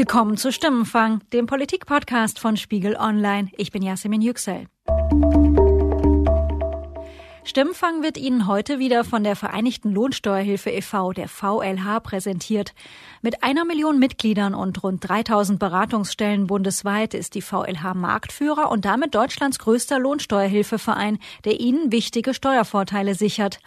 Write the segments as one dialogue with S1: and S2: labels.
S1: Willkommen zu Stimmenfang, dem Politikpodcast von Spiegel Online. Ich bin Yasemin Yüksel. Stimmenfang wird Ihnen heute wieder von der Vereinigten Lohnsteuerhilfe e.V., der VLH, präsentiert. Mit einer Million Mitgliedern und rund 3000 Beratungsstellen bundesweit ist die VLH Marktführer und damit Deutschlands größter Lohnsteuerhilfeverein, der Ihnen wichtige Steuervorteile sichert.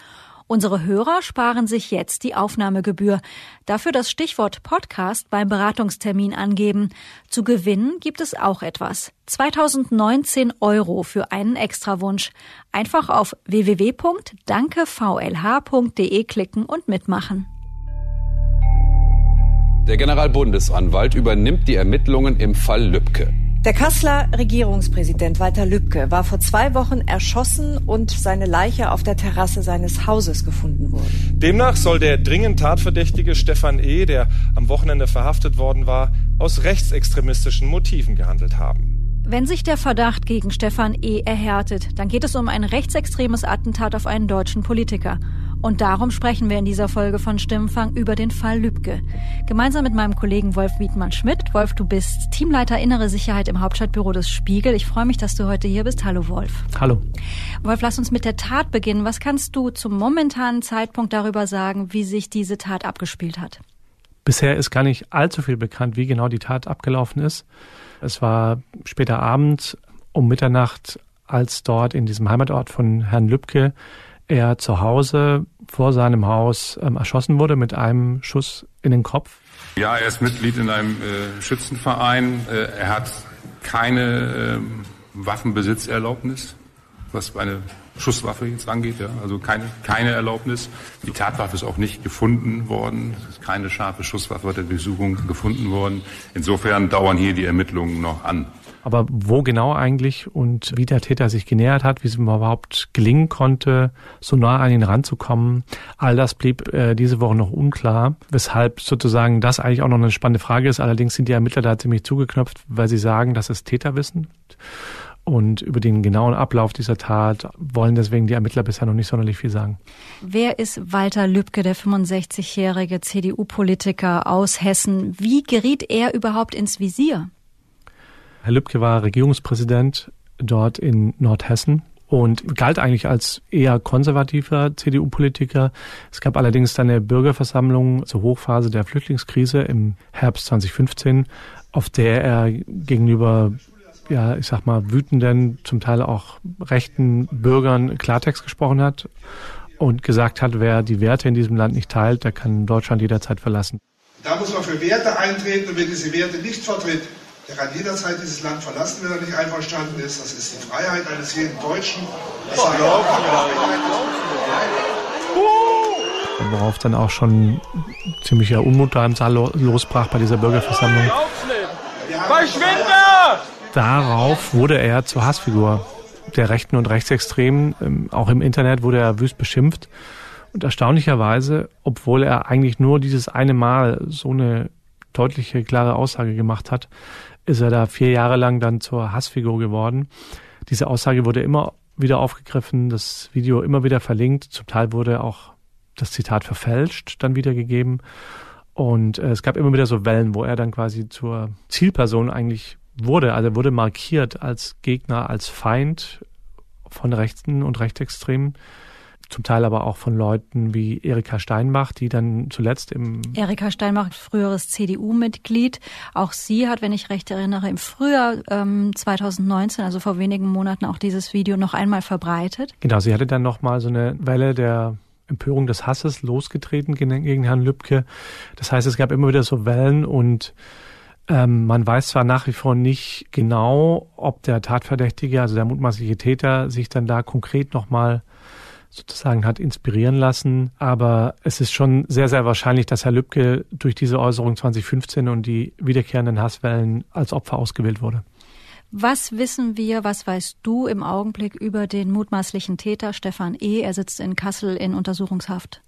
S1: Unsere Hörer sparen sich jetzt die Aufnahmegebühr. Dafür das Stichwort Podcast beim Beratungstermin angeben. Zu gewinnen gibt es auch etwas. 2019 Euro für einen Extrawunsch. Einfach auf www.dankevlh.de klicken und mitmachen.
S2: Der Generalbundesanwalt übernimmt die Ermittlungen im Fall Lübcke.
S3: Der Kasseler Regierungspräsident Walter Lübcke war vor zwei Wochen erschossen und seine Leiche auf der Terrasse seines Hauses gefunden worden.
S4: Demnach soll der dringend Tatverdächtige Stefan E., der am Wochenende verhaftet worden war, aus rechtsextremistischen Motiven gehandelt haben.
S1: Wenn sich der Verdacht gegen Stefan E. erhärtet, dann geht es um ein rechtsextremes Attentat auf einen deutschen Politiker. Und darum sprechen wir in dieser Folge von Stimmenfang über den Fall Lübcke. Gemeinsam mit meinem Kollegen Wolf Wiedmann-Schmidt. Wolf, du bist Teamleiter Innere Sicherheit im Hauptstadtbüro des Spiegel. Ich freue mich, dass du heute hier bist. Hallo Wolf.
S5: Hallo.
S1: Wolf, lass uns mit der Tat beginnen. Was kannst du zum momentanen Zeitpunkt darüber sagen, wie sich diese Tat abgespielt hat?
S5: Bisher ist gar nicht allzu viel bekannt, wie genau die Tat abgelaufen ist. Es war später Abend um Mitternacht, als dort in diesem Heimatort von Herrn Lübcke er zu Hause vor seinem Haus ähm, erschossen wurde mit einem Schuss in den Kopf.
S6: Ja, er ist Mitglied in einem äh, Schützenverein. Äh, er hat keine äh, Waffenbesitzerlaubnis, was eine Schusswaffe jetzt angeht. Ja? Also keine, keine Erlaubnis. Die Tatwaffe ist auch nicht gefunden worden. Es ist keine scharfe Schusswaffe bei der Durchsuchung gefunden worden. Insofern dauern hier die Ermittlungen noch an.
S5: Aber wo genau eigentlich und wie der Täter sich genähert hat, wie es ihm überhaupt gelingen konnte, so nah an ihn ranzukommen, all das blieb äh, diese Woche noch unklar. Weshalb sozusagen das eigentlich auch noch eine spannende Frage ist. Allerdings sind die Ermittler da ziemlich zugeknöpft, weil sie sagen, das ist Täterwissen. Und über den genauen Ablauf dieser Tat wollen deswegen die Ermittler bisher noch nicht sonderlich viel sagen.
S1: Wer ist Walter Lübcke, der 65-jährige CDU-Politiker aus Hessen? Wie geriet er überhaupt ins Visier?
S5: Herr Lübcke war Regierungspräsident dort in Nordhessen und galt eigentlich als eher konservativer CDU-Politiker. Es gab allerdings dann eine Bürgerversammlung zur Hochphase der Flüchtlingskrise im Herbst 2015, auf der er gegenüber ja, ich sag mal, wütenden, zum Teil auch rechten Bürgern Klartext gesprochen hat und gesagt hat, wer die Werte in diesem Land nicht teilt, der kann Deutschland jederzeit verlassen.
S7: Da muss man für Werte eintreten und wer diese Werte nicht vertritt, der kann jederzeit dieses Land verlassen, wenn er nicht einverstanden ist. Das ist die Freiheit eines jeden Deutschen.
S5: Worauf dann auch schon ziemlicher Unmut da im Saal losbrach bei dieser Bürgerversammlung. Verschwinde! Darauf wurde er zur Hassfigur der Rechten und Rechtsextremen. Ähm, auch im Internet wurde er wüst beschimpft. Und erstaunlicherweise, obwohl er eigentlich nur dieses eine Mal so eine deutliche, klare Aussage gemacht hat, ist er da vier Jahre lang dann zur Hassfigur geworden. Diese Aussage wurde immer wieder aufgegriffen, das Video immer wieder verlinkt. Zum Teil wurde auch das Zitat verfälscht, dann wiedergegeben. Und äh, es gab immer wieder so Wellen, wo er dann quasi zur Zielperson eigentlich wurde. Also er wurde markiert als Gegner, als Feind von Rechten und Rechtsextremen zum Teil aber auch von Leuten wie Erika Steinbach, die dann zuletzt im
S1: Erika Steinbach, früheres CDU-Mitglied. Auch sie hat, wenn ich recht erinnere, im Frühjahr ähm, 2019, also vor wenigen Monaten, auch dieses Video noch einmal verbreitet.
S5: Genau, sie hatte dann nochmal so eine Welle der Empörung des Hasses losgetreten gegen Herrn Lübcke. Das heißt, es gab immer wieder so Wellen und ähm, man weiß zwar nach wie vor nicht genau, ob der Tatverdächtige, also der mutmaßliche Täter, sich dann da konkret nochmal sozusagen hat inspirieren lassen. Aber es ist schon sehr, sehr wahrscheinlich, dass Herr Lübcke durch diese Äußerung 2015 und die wiederkehrenden Hasswellen als Opfer ausgewählt wurde.
S1: Was wissen wir, was weißt du im Augenblick über den mutmaßlichen Täter Stefan E.? Er sitzt in Kassel in Untersuchungshaft.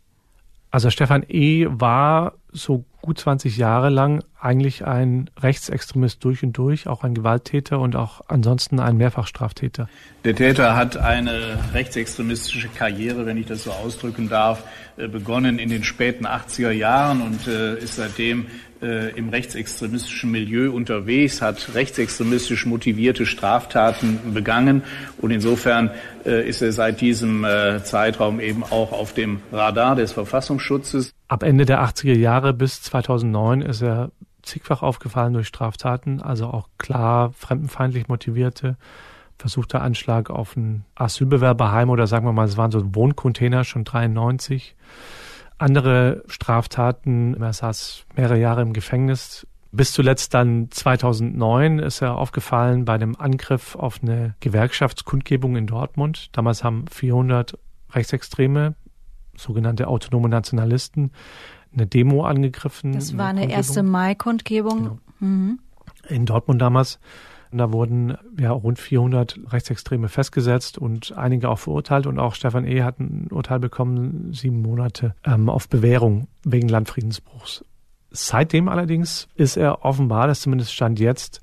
S5: Also Stefan E. war, so gut 20 Jahre lang eigentlich ein Rechtsextremist durch und durch, auch ein Gewalttäter und auch ansonsten ein Mehrfachstraftäter.
S8: Der Täter hat eine rechtsextremistische Karriere, wenn ich das so ausdrücken darf, äh, begonnen in den späten 80er Jahren und äh, ist seitdem äh, im rechtsextremistischen Milieu unterwegs, hat rechtsextremistisch motivierte Straftaten begangen und insofern ist er seit diesem Zeitraum eben auch auf dem Radar des Verfassungsschutzes.
S5: Ab Ende der 80er Jahre bis 2009 ist er zigfach aufgefallen durch Straftaten, also auch klar fremdenfeindlich motivierte versuchter Anschlag auf ein Asylbewerberheim oder sagen wir mal, es waren so Wohncontainer schon 93. Andere Straftaten, er saß mehrere Jahre im Gefängnis. Bis zuletzt dann 2009 ist er aufgefallen bei einem Angriff auf eine Gewerkschaftskundgebung in Dortmund. Damals haben 400 Rechtsextreme, sogenannte autonome Nationalisten, eine Demo angegriffen.
S1: Das war eine, eine erste Mai-Kundgebung. Genau. Mhm.
S5: In Dortmund damals. Da wurden ja rund 400 Rechtsextreme festgesetzt und einige auch verurteilt. Und auch Stefan E. hat ein Urteil bekommen, sieben Monate ähm, auf Bewährung wegen Landfriedensbruchs. Seitdem allerdings ist er offenbar, das zumindest stand jetzt,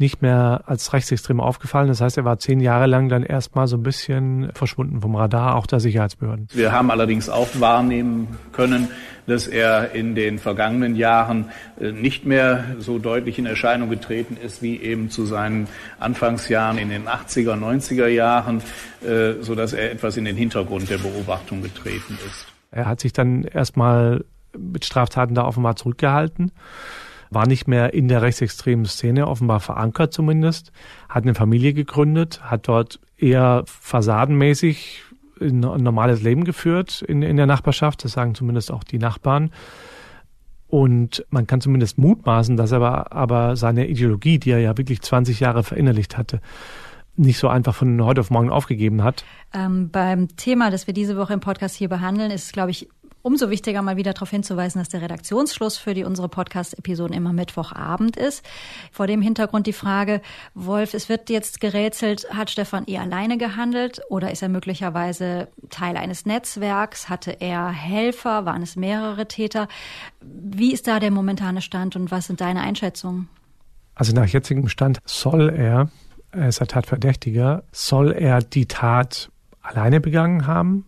S5: nicht mehr als rechtsextrem aufgefallen. Das heißt, er war zehn Jahre lang dann erstmal so ein bisschen verschwunden vom Radar, auch der Sicherheitsbehörden.
S8: Wir haben allerdings auch wahrnehmen können, dass er in den vergangenen Jahren äh, nicht mehr so deutlich in Erscheinung getreten ist wie eben zu seinen Anfangsjahren in den 80er, 90er Jahren, äh, so dass er etwas in den Hintergrund der Beobachtung getreten ist.
S5: Er hat sich dann erstmal mit Straftaten da offenbar zurückgehalten war nicht mehr in der rechtsextremen Szene offenbar verankert zumindest, hat eine Familie gegründet, hat dort eher fassadenmäßig ein normales Leben geführt in, in der Nachbarschaft, das sagen zumindest auch die Nachbarn. Und man kann zumindest mutmaßen, dass er aber, seine Ideologie, die er ja wirklich 20 Jahre verinnerlicht hatte, nicht so einfach von heute auf morgen aufgegeben hat.
S1: Ähm, beim Thema, das wir diese Woche im Podcast hier behandeln, ist glaube ich, umso wichtiger, mal wieder darauf hinzuweisen, dass der Redaktionsschluss für die unsere Podcast-Episoden immer Mittwochabend ist. Vor dem Hintergrund die Frage, Wolf, es wird jetzt gerätselt, hat Stefan E. alleine gehandelt oder ist er möglicherweise Teil eines Netzwerks? Hatte er Helfer? Waren es mehrere Täter? Wie ist da der momentane Stand und was sind deine Einschätzungen?
S5: Also nach jetzigem Stand soll er, er ist der Tatverdächtiger, soll er die Tat alleine begangen haben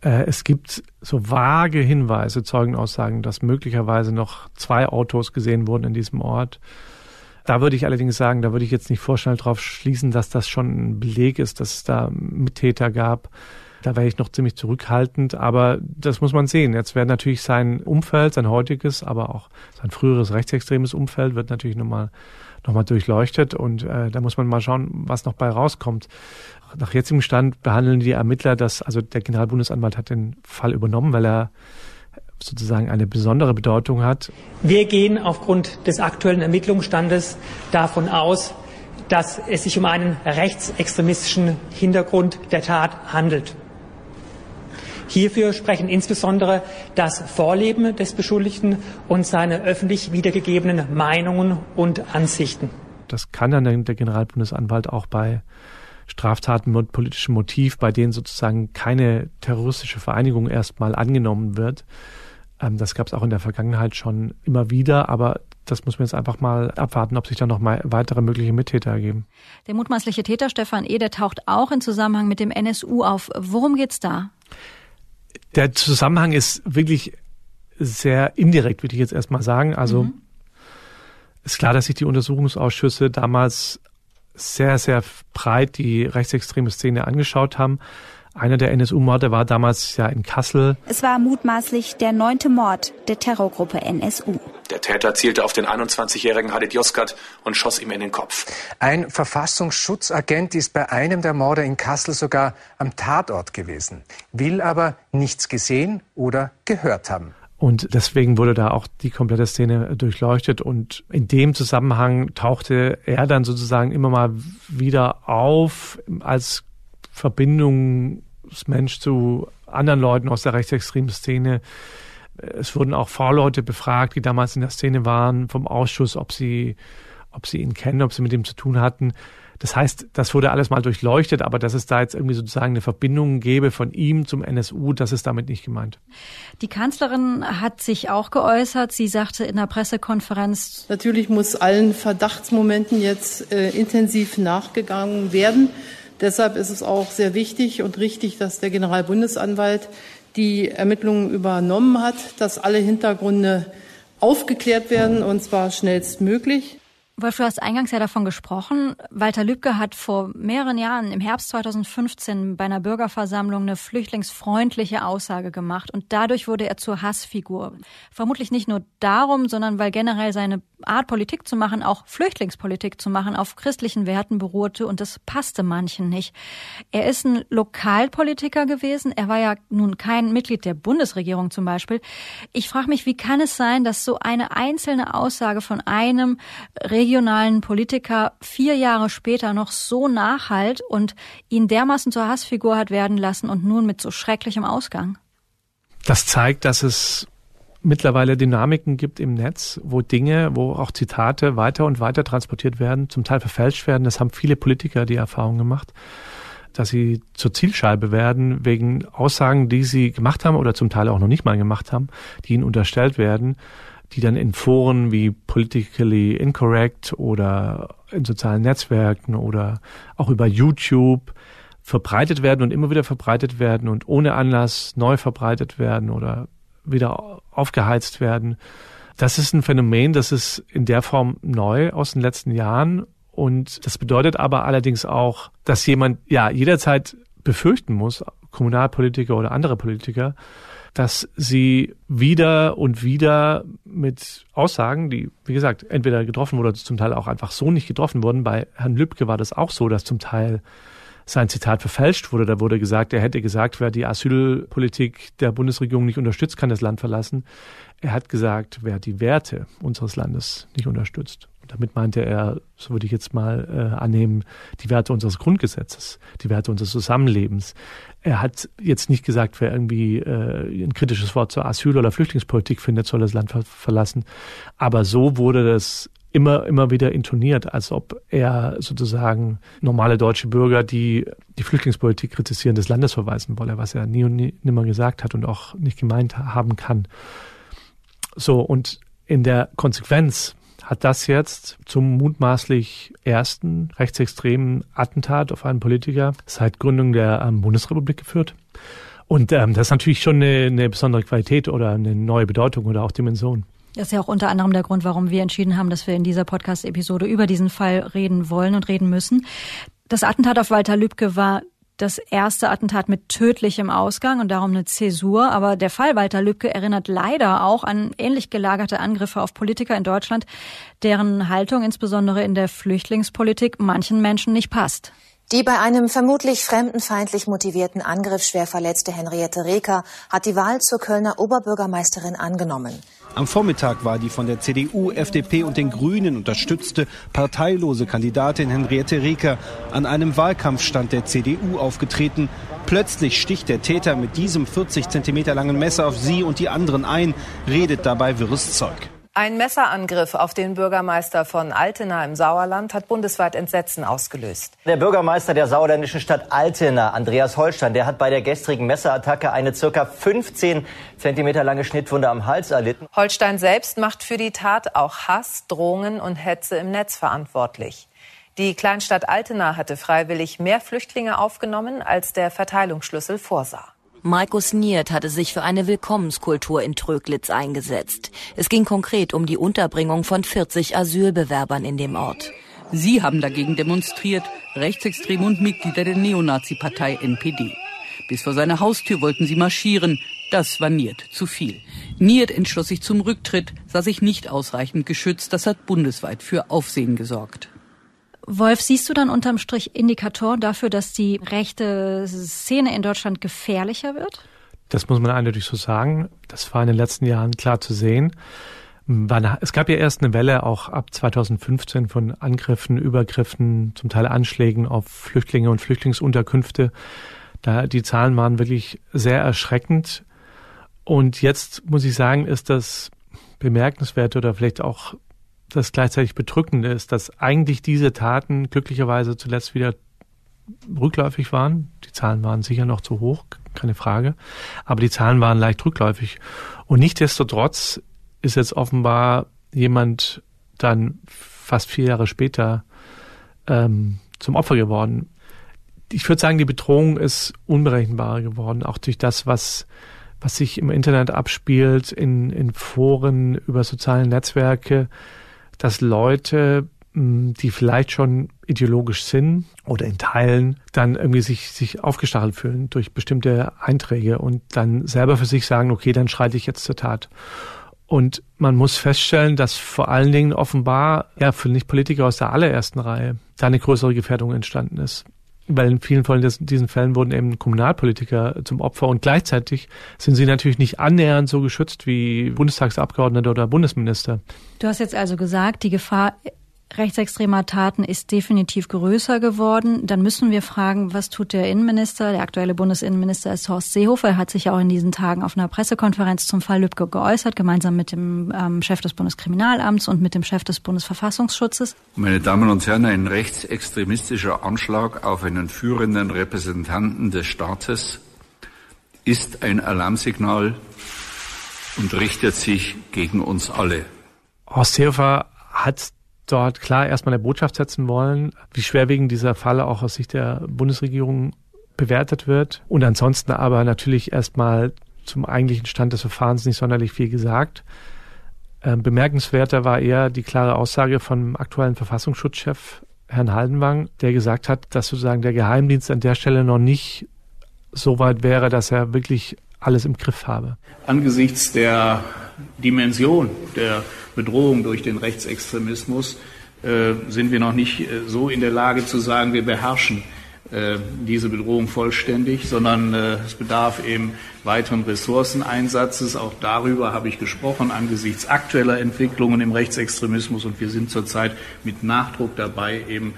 S5: es gibt so vage Hinweise, Zeugenaussagen, dass möglicherweise noch zwei Autos gesehen wurden in diesem Ort. Da würde ich allerdings sagen, da würde ich jetzt nicht vorschnell drauf schließen, dass das schon ein Beleg ist, dass es da Mittäter gab. Da wäre ich noch ziemlich zurückhaltend, aber das muss man sehen. Jetzt wird natürlich sein Umfeld, sein heutiges, aber auch sein früheres rechtsextremes Umfeld wird natürlich nochmal nochmal durchleuchtet und äh, da muss man mal schauen, was noch bei rauskommt. Nach jetzigem Stand behandeln die Ermittler das, also der Generalbundesanwalt hat den Fall übernommen, weil er sozusagen eine besondere Bedeutung hat.
S9: Wir gehen aufgrund des aktuellen Ermittlungsstandes davon aus, dass es sich um einen rechtsextremistischen Hintergrund der Tat handelt. Hierfür sprechen insbesondere das Vorleben des Beschuldigten und seine öffentlich wiedergegebenen Meinungen und Ansichten.
S5: Das kann dann der Generalbundesanwalt auch bei Straftaten mit politischem Motiv, bei denen sozusagen keine terroristische Vereinigung erstmal angenommen wird. Ähm, das gab es auch in der Vergangenheit schon immer wieder, aber das muss man jetzt einfach mal abwarten, ob sich da noch mal weitere mögliche Mittäter ergeben.
S1: Der mutmaßliche Täter Stefan E., der taucht auch in Zusammenhang mit dem NSU auf. Worum geht's da?
S5: Der Zusammenhang ist wirklich sehr indirekt, würde ich jetzt erstmal sagen. Also mhm. ist klar, dass sich die Untersuchungsausschüsse damals sehr, sehr breit die rechtsextreme Szene angeschaut haben. Einer der NSU-Morde war damals ja in Kassel.
S10: Es war mutmaßlich der neunte Mord der Terrorgruppe NSU.
S11: Der Täter zielte auf den 21-jährigen Halit Yozgat und schoss ihm in den Kopf.
S12: Ein Verfassungsschutzagent ist bei einem der Morde in Kassel sogar am Tatort gewesen, will aber nichts gesehen oder gehört haben.
S5: Und deswegen wurde da auch die komplette Szene durchleuchtet. Und in dem Zusammenhang tauchte er dann sozusagen immer mal wieder auf als Verbindungsmensch zu anderen Leuten aus der rechtsextremen Szene. Es wurden auch V-Leute befragt, die damals in der Szene waren, vom Ausschuss, ob sie, ob sie ihn kennen, ob sie mit ihm zu tun hatten. Das heißt, das wurde alles mal durchleuchtet, aber dass es da jetzt irgendwie sozusagen eine Verbindung gäbe von ihm zum NSU, das ist damit nicht gemeint.
S1: Die Kanzlerin hat sich auch geäußert. Sie sagte in der Pressekonferenz,
S13: Natürlich muss allen Verdachtsmomenten jetzt äh, intensiv nachgegangen werden. Deshalb ist es auch sehr wichtig und richtig, dass der Generalbundesanwalt die Ermittlungen übernommen hat, dass alle Hintergründe aufgeklärt werden, und zwar schnellstmöglich.
S1: Wolf, du hast eingangs ja davon gesprochen. Walter Lübcke hat vor mehreren Jahren, im Herbst 2015, bei einer Bürgerversammlung eine flüchtlingsfreundliche Aussage gemacht und dadurch wurde er zur Hassfigur. Vermutlich nicht nur darum, sondern weil generell seine Art, Politik zu machen, auch Flüchtlingspolitik zu machen, auf christlichen Werten beruhte und das passte manchen nicht. Er ist ein Lokalpolitiker gewesen. Er war ja nun kein Mitglied der Bundesregierung zum Beispiel. Ich frage mich, wie kann es sein, dass so eine einzelne Aussage von einem regionalen Politiker vier Jahre später noch so nachhalt und ihn dermaßen zur Hassfigur hat werden lassen und nun mit so schrecklichem Ausgang?
S5: Das zeigt, dass es mittlerweile Dynamiken gibt im Netz, wo Dinge, wo auch Zitate weiter und weiter transportiert werden, zum Teil verfälscht werden. Das haben viele Politiker die Erfahrung gemacht, dass sie zur Zielscheibe werden wegen Aussagen, die sie gemacht haben oder zum Teil auch noch nicht mal gemacht haben, die ihnen unterstellt werden die dann in Foren wie Politically Incorrect oder in sozialen Netzwerken oder auch über YouTube verbreitet werden und immer wieder verbreitet werden und ohne Anlass neu verbreitet werden oder wieder aufgeheizt werden. Das ist ein Phänomen, das ist in der Form neu aus den letzten Jahren und das bedeutet aber allerdings auch, dass jemand ja jederzeit befürchten muss, Kommunalpolitiker oder andere Politiker, dass sie wieder und wieder mit Aussagen, die, wie gesagt, entweder getroffen wurden oder zum Teil auch einfach so nicht getroffen wurden. Bei Herrn Lübcke war das auch so, dass zum Teil sein Zitat verfälscht wurde. Da wurde gesagt, er hätte gesagt, wer die Asylpolitik der Bundesregierung nicht unterstützt, kann das Land verlassen. Er hat gesagt, wer die Werte unseres Landes nicht unterstützt. Damit meinte er, so würde ich jetzt mal äh, annehmen, die Werte unseres Grundgesetzes, die Werte unseres Zusammenlebens. Er hat jetzt nicht gesagt, wer irgendwie äh, ein kritisches Wort zur Asyl- oder Flüchtlingspolitik findet, soll das Land ver verlassen. Aber so wurde das immer, immer wieder intoniert, als ob er sozusagen normale deutsche Bürger, die die Flüchtlingspolitik kritisieren, des Landes verweisen wolle, was er nie und nie, nimmer gesagt hat und auch nicht gemeint haben kann. So, und in der Konsequenz hat das jetzt zum mutmaßlich ersten rechtsextremen Attentat auf einen Politiker seit Gründung der ähm, Bundesrepublik geführt. Und ähm, das ist natürlich schon eine, eine besondere Qualität oder eine neue Bedeutung oder auch Dimension.
S1: Das ist ja auch unter anderem der Grund, warum wir entschieden haben, dass wir in dieser Podcast-Episode über diesen Fall reden wollen und reden müssen. Das Attentat auf Walter Lübcke war das erste Attentat mit tödlichem Ausgang und darum eine Zäsur. Aber der Fall Walter Lübcke erinnert leider auch an ähnlich gelagerte Angriffe auf Politiker in Deutschland, deren Haltung insbesondere in der Flüchtlingspolitik manchen Menschen nicht passt.
S14: Die bei einem vermutlich fremdenfeindlich motivierten Angriff schwer verletzte Henriette Reker hat die Wahl zur Kölner Oberbürgermeisterin angenommen.
S15: Am Vormittag war die von der CDU, FDP und den Grünen unterstützte parteilose Kandidatin Henriette Reker an einem Wahlkampfstand der CDU aufgetreten. Plötzlich sticht der Täter mit diesem 40 Zentimeter langen Messer auf sie und die anderen ein, redet dabei wirres Zeug.
S16: Ein Messerangriff auf den Bürgermeister von Altena im Sauerland hat bundesweit Entsetzen ausgelöst.
S17: Der Bürgermeister der sauerländischen Stadt Altena, Andreas Holstein, der hat bei der gestrigen Messerattacke eine circa 15 Zentimeter lange Schnittwunde am Hals erlitten.
S16: Holstein selbst macht für die Tat auch Hass, Drohungen und Hetze im Netz verantwortlich. Die Kleinstadt Altena hatte freiwillig mehr Flüchtlinge aufgenommen, als der Verteilungsschlüssel vorsah.
S18: Markus Niert hatte sich für eine Willkommenskultur in Tröglitz eingesetzt. Es ging konkret um die Unterbringung von 40 Asylbewerbern in dem Ort.
S19: Sie haben dagegen demonstriert, Rechtsextreme und Mitglieder der Neonazi-Partei NPD. Bis vor seiner Haustür wollten sie marschieren. Das war Niert zu viel. Niert entschloss sich zum Rücktritt, sah sich nicht ausreichend geschützt. Das hat bundesweit für Aufsehen gesorgt.
S1: Wolf, siehst du dann unterm Strich Indikatoren dafür, dass die rechte Szene in Deutschland gefährlicher wird?
S5: Das muss man eindeutig so sagen. Das war in den letzten Jahren klar zu sehen. Es gab ja erst eine Welle auch ab 2015 von Angriffen, Übergriffen, zum Teil Anschlägen auf Flüchtlinge und Flüchtlingsunterkünfte. Da die Zahlen waren wirklich sehr erschreckend. Und jetzt muss ich sagen, ist das bemerkenswert oder vielleicht auch das gleichzeitig Bedrückende ist, dass eigentlich diese Taten glücklicherweise zuletzt wieder rückläufig waren. Die Zahlen waren sicher noch zu hoch, keine Frage. Aber die Zahlen waren leicht rückläufig. Und nichtdestotrotz ist jetzt offenbar jemand dann fast vier Jahre später ähm, zum Opfer geworden. Ich würde sagen, die Bedrohung ist unberechenbarer geworden, auch durch das, was, was sich im Internet abspielt, in, in Foren, über soziale Netzwerke, dass Leute, hm, die vielleicht schon ideologisch sind oder in Teilen, dann irgendwie sich, sich aufgestachelt fühlen durch bestimmte Einträge und dann selber für sich sagen, okay, dann schreite ich jetzt zur Tat. Und man muss feststellen, dass vor allen Dingen offenbar, ja, für Nicht-Politiker aus der allerersten Reihe da eine größere Gefährdung entstanden ist. Weil in vielen von diesen Fällen wurden eben Kommunalpolitiker zum Opfer und gleichzeitig sind sie natürlich nicht annähernd so geschützt wie Bundestagsabgeordnete oder Bundesminister.
S1: Du hast jetzt also gesagt, die Gefahr rechtsextremer Taten ist definitiv größer geworden. Dann müssen wir fragen, was tut der Innenminister? Der aktuelle Bundesinnenminister ist Horst Seehofer. Er hat sich auch in diesen Tagen auf einer Pressekonferenz zum Fall Lübcke geäußert, gemeinsam mit dem ähm, Chef des Bundeskriminalamts und mit dem Chef des Bundesverfassungsschutzes.
S20: Meine Damen und Herren, ein rechtsextremistischer Anschlag auf einen führenden Repräsentanten des Staates ist ein Alarmsignal und richtet sich gegen uns alle.
S5: Horst Seehofer hat dort klar erstmal eine Botschaft setzen wollen, wie schwerwiegend dieser Fall auch aus Sicht der Bundesregierung bewertet wird. Und ansonsten aber natürlich erstmal zum eigentlichen Stand des Verfahrens nicht sonderlich viel gesagt. Ähm, bemerkenswerter war eher die klare Aussage vom aktuellen Verfassungsschutzchef Herrn Haldenwang, der gesagt hat, dass sozusagen der Geheimdienst an der Stelle noch nicht so weit wäre, dass er wirklich alles im Griff habe.
S8: Angesichts der Dimension der Bedrohung durch den Rechtsextremismus äh, sind wir noch nicht äh, so in der Lage zu sagen, wir beherrschen äh, diese Bedrohung vollständig, sondern es bedarf eben weiteren Ressourceneinsatzes. Auch darüber habe ich gesprochen angesichts aktueller Entwicklungen im Rechtsextremismus und wir sind zurzeit mit Nachdruck dabei, eben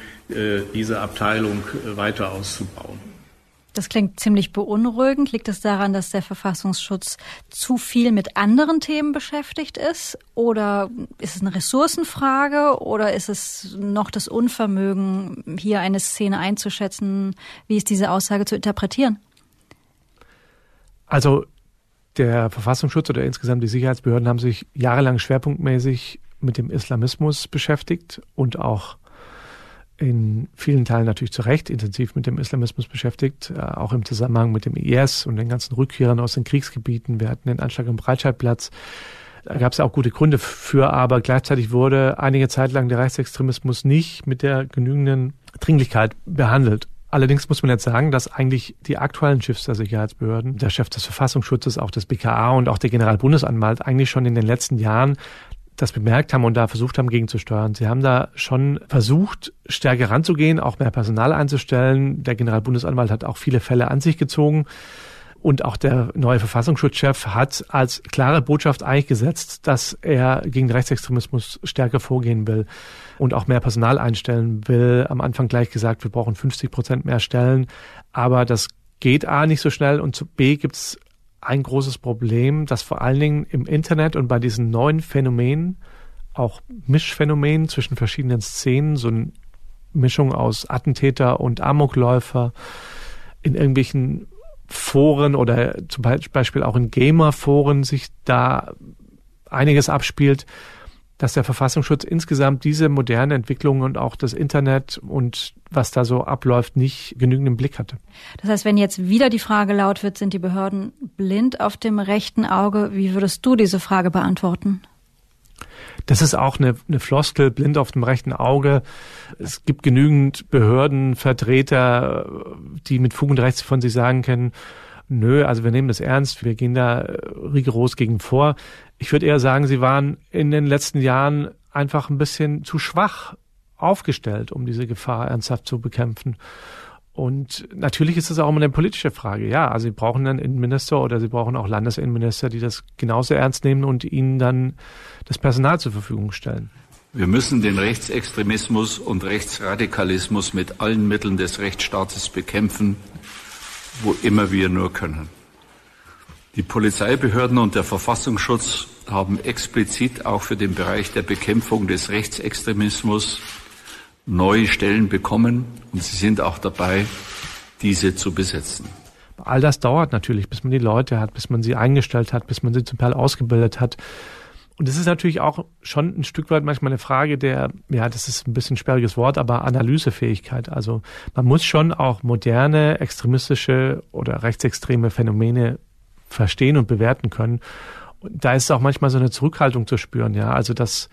S8: diese Abteilung weiter auszubauen.
S1: Das klingt ziemlich beunruhigend. Liegt es daran, dass der Verfassungsschutz zu viel mit anderen Themen beschäftigt ist? Oder ist es eine Ressourcenfrage? Oder ist es noch das Unvermögen, hier eine Szene einzuschätzen? Wie ist diese Aussage zu interpretieren?
S5: Also der Verfassungsschutz oder insgesamt die Sicherheitsbehörden haben sich jahrelang schwerpunktmäßig mit dem Islamismus beschäftigt und auch in vielen Teilen natürlich zu Recht intensiv mit dem Islamismus beschäftigt, äh, auch im Zusammenhang mit dem IS und den ganzen Rückkehrern aus den Kriegsgebieten. Wir hatten den Anschlag am Breitscheidplatz. Da gab es auch gute Gründe für, aber gleichzeitig wurde einige Zeit lang der Rechtsextremismus nicht mit der genügenden Dringlichkeit behandelt. Allerdings muss man jetzt sagen, dass eigentlich die aktuellen Chefs der Sicherheitsbehörden, der Chef des Verfassungsschutzes, auch des BKA und auch der Generalbundesanwalt eigentlich schon in den letzten Jahren das bemerkt haben und da versucht haben, gegenzusteuern. Sie haben da schon versucht, stärker ranzugehen, auch mehr Personal einzustellen. Der Generalbundesanwalt hat auch viele Fälle an sich gezogen. Und auch der neue Verfassungsschutzchef hat als klare Botschaft eigentlich gesetzt, dass er gegen Rechtsextremismus stärker vorgehen will und auch mehr Personal einstellen will. Am Anfang gleich gesagt, wir brauchen 50 Prozent mehr Stellen. Aber das geht A nicht so schnell und B gibt es ein großes Problem, dass vor allen Dingen im Internet und bei diesen neuen Phänomenen, auch Mischphänomenen zwischen verschiedenen Szenen, so eine Mischung aus Attentäter und Amokläufer in irgendwelchen Foren oder zum Beispiel auch in Gamer-Foren sich da einiges abspielt, dass der Verfassungsschutz insgesamt diese modernen Entwicklungen und auch das Internet und was da so abläuft, nicht genügend im Blick hatte.
S1: Das heißt, wenn jetzt wieder die Frage laut wird, sind die Behörden blind auf dem rechten Auge? Wie würdest du diese Frage beantworten?
S5: Das ist auch eine, eine Floskel, blind auf dem rechten Auge. Es gibt genügend Behördenvertreter, die mit Fug und Rechts von sich sagen können, nö, also wir nehmen das ernst, wir gehen da rigoros gegen vor. Ich würde eher sagen, sie waren in den letzten Jahren einfach ein bisschen zu schwach aufgestellt, um diese Gefahr ernsthaft zu bekämpfen. Und natürlich ist es auch immer eine politische Frage. Ja, also sie brauchen einen Innenminister oder sie brauchen auch Landesinnenminister, die das genauso ernst nehmen und ihnen dann das Personal zur Verfügung stellen.
S20: Wir müssen den Rechtsextremismus und Rechtsradikalismus mit allen Mitteln des Rechtsstaates bekämpfen, wo immer wir nur können. Die Polizeibehörden und der Verfassungsschutz haben explizit auch für den Bereich der Bekämpfung des Rechtsextremismus neue Stellen bekommen und sie sind auch dabei, diese zu besetzen.
S5: All das dauert natürlich, bis man die Leute hat, bis man sie eingestellt hat, bis man sie zum Teil ausgebildet hat. Und es ist natürlich auch schon ein Stück weit manchmal eine Frage der, ja, das ist ein bisschen ein sperriges Wort, aber Analysefähigkeit. Also man muss schon auch moderne, extremistische oder rechtsextreme Phänomene verstehen und bewerten können. Und da ist auch manchmal so eine Zurückhaltung zu spüren, ja. Also dass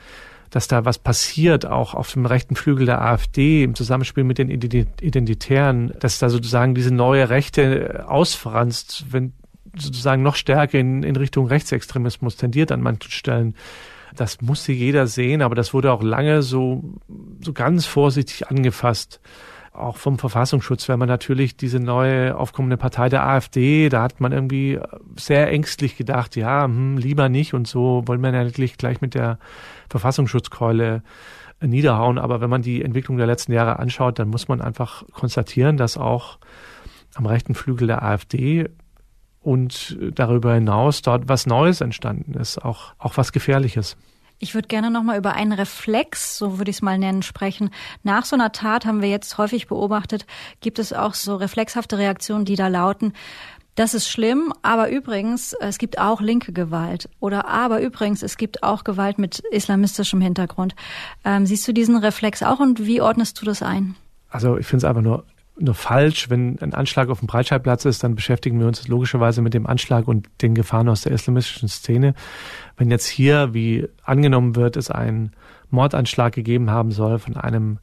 S5: dass da was passiert, auch auf dem rechten Flügel der AfD im Zusammenspiel mit den Identitären, dass da sozusagen diese neue Rechte ausfranst, wenn sozusagen noch stärker in, in Richtung Rechtsextremismus tendiert an manchen Stellen. Das musste jeder sehen, aber das wurde auch lange so, so ganz vorsichtig angefasst auch vom Verfassungsschutz, wenn man natürlich diese neue aufkommende Partei der AfD, da hat man irgendwie sehr ängstlich gedacht, ja, hm, lieber nicht und so wollen wir natürlich gleich mit der Verfassungsschutzkeule niederhauen. Aber wenn man die Entwicklung der letzten Jahre anschaut, dann muss man einfach konstatieren, dass auch am rechten Flügel der AfD und darüber hinaus dort was Neues entstanden ist, auch, auch was Gefährliches.
S1: Ich würde gerne nochmal über einen Reflex, so würde ich es mal nennen, sprechen. Nach so einer Tat haben wir jetzt häufig beobachtet, gibt es auch so reflexhafte Reaktionen, die da lauten, das ist schlimm, aber übrigens, es gibt auch linke Gewalt. Oder aber übrigens, es gibt auch Gewalt mit islamistischem Hintergrund. Ähm, siehst du diesen Reflex auch und wie ordnest du das ein?
S5: Also ich finde es einfach nur nur falsch. Wenn ein Anschlag auf dem Breitscheidplatz ist, dann beschäftigen wir uns logischerweise mit dem Anschlag und den Gefahren aus der islamistischen Szene. Wenn jetzt hier, wie angenommen wird, es einen Mordanschlag gegeben haben soll von einem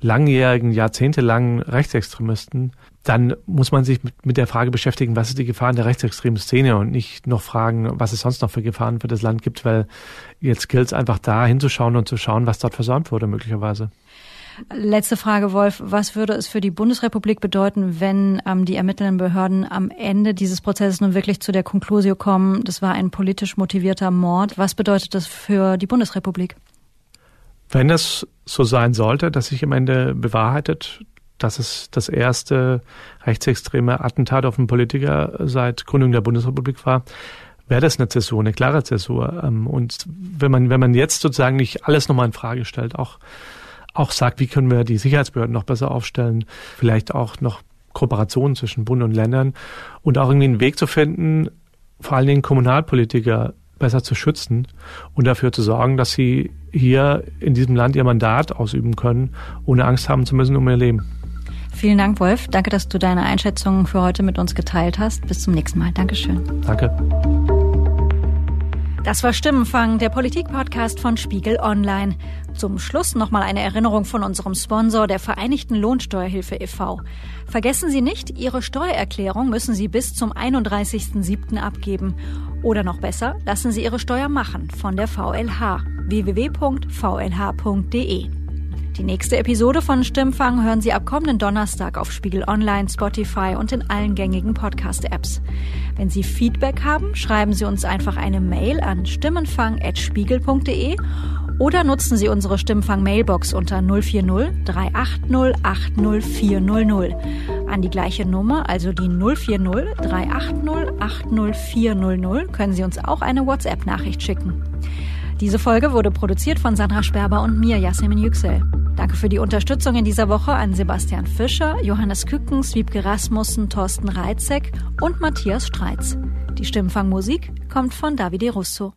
S5: langjährigen, jahrzehntelangen Rechtsextremisten, dann muss man sich mit, der Frage beschäftigen, was ist die Gefahr in der rechtsextremen Szene und nicht noch fragen, was es sonst noch für Gefahren für das Land gibt, weil jetzt gilt es einfach da hinzuschauen und zu schauen, was dort versäumt wurde möglicherweise.
S1: Letzte Frage, Wolf. Was würde es für die Bundesrepublik bedeuten, wenn ähm, die ermittelnden Behörden am Ende dieses Prozesses nun wirklich zu der Konklusio kommen, das war ein politisch motivierter Mord? Was bedeutet das für die Bundesrepublik?
S5: Wenn es so sein sollte, dass sich am Ende bewahrheitet, dass es das erste rechtsextreme Attentat auf einen Politiker seit Gründung der Bundesrepublik war, wäre das eine Zäsur, eine klare Zäsur. Ähm, und wenn man, wenn man jetzt sozusagen nicht alles nochmal in Frage stellt, auch auch sagt, wie können wir die Sicherheitsbehörden noch besser aufstellen, vielleicht auch noch Kooperationen zwischen Bund und Ländern und auch irgendwie einen Weg zu finden, vor allen Dingen Kommunalpolitiker besser zu schützen und dafür zu sorgen, dass sie hier in diesem Land ihr Mandat ausüben können, ohne Angst haben zu müssen um ihr Leben.
S1: Vielen Dank, Wolf. Danke, dass du deine Einschätzungen für heute mit uns geteilt hast. Bis zum nächsten Mal. Dankeschön.
S5: Danke.
S1: Das war Stimmenfang, der Politikpodcast von Spiegel Online. Zum Schluss nochmal eine Erinnerung von unserem Sponsor, der Vereinigten Lohnsteuerhilfe e.V. Vergessen Sie nicht, Ihre Steuererklärung müssen Sie bis zum 31.07. abgeben. Oder noch besser, lassen Sie Ihre Steuer machen von der VLH www.vlh.de. Die nächste Episode von Stimmfang hören Sie ab kommenden Donnerstag auf Spiegel Online, Spotify und in allen gängigen Podcast-Apps. Wenn Sie Feedback haben, schreiben Sie uns einfach eine Mail an stimmenfang.spiegel.de oder nutzen Sie unsere Stimmfang-Mailbox unter 040 380 80400. An die gleiche Nummer, also die 040 380 80400, können Sie uns auch eine WhatsApp-Nachricht schicken. Diese Folge wurde produziert von Sandra Sperber und mir, Yasemin Yüksel. Danke für die Unterstützung in dieser Woche an Sebastian Fischer, Johannes Kückens, Wiebke Rasmussen, Thorsten Reitzek und Matthias Streitz. Die Stimmfangmusik kommt von Davide Russo.